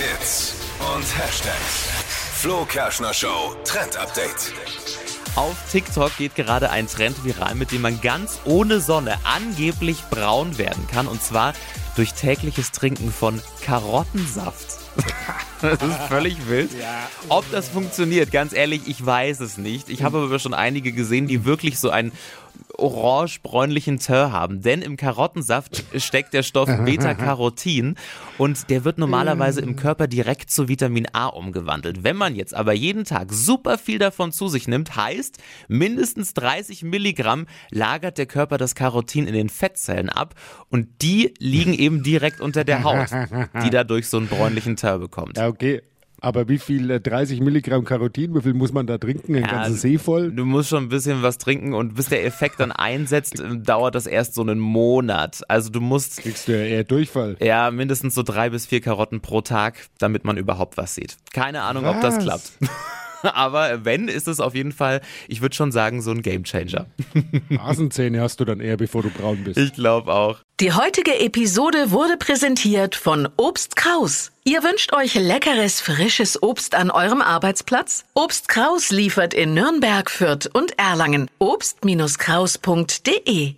Hits und Hashtags. Flo Kerschner Show Trend Update. Auf TikTok geht gerade ein Trend viral, mit dem man ganz ohne Sonne angeblich braun werden kann. Und zwar durch tägliches Trinken von Karottensaft. Das ist völlig wild. Ob das funktioniert, ganz ehrlich, ich weiß es nicht. Ich habe aber schon einige gesehen, die wirklich so einen orange-bräunlichen Teint haben. Denn im Karottensaft steckt der Stoff Beta-Carotin und der wird normalerweise im Körper direkt zu Vitamin A umgewandelt. Wenn man jetzt aber jeden Tag super viel davon zu sich nimmt, heißt mindestens 30 Milligramm lagert der Körper das Carotin in den Fettzellen ab und die liegen eben direkt unter der Haut, die dadurch so einen bräunlichen Teint bekommt. Ja, okay. Aber wie viel, äh, 30 Milligramm Carotin, wie viel muss man da trinken? Ein Ja, ganzen See voll? Du musst schon ein bisschen was trinken und bis der Effekt dann einsetzt, äh, dauert das erst so einen Monat. Also du musst Kriegst du ja eher Durchfall. ja mindestens so drei bis vier Karotten pro Tag, damit man überhaupt was sieht. Keine Ahnung, ob das Was? klappt. Aber wenn, ist es auf jeden Fall, ich würde schon sagen, so ein Gamechanger. Nasenzähne hast du dann eher, bevor du braun bist. Ich glaube auch. Die heutige Episode wurde präsentiert von Obst Kraus. Ihr wünscht euch leckeres, frisches Obst an eurem Arbeitsplatz? Obst Kraus liefert in Nürnberg, Fürth und Erlangen. Obst-Kraus.de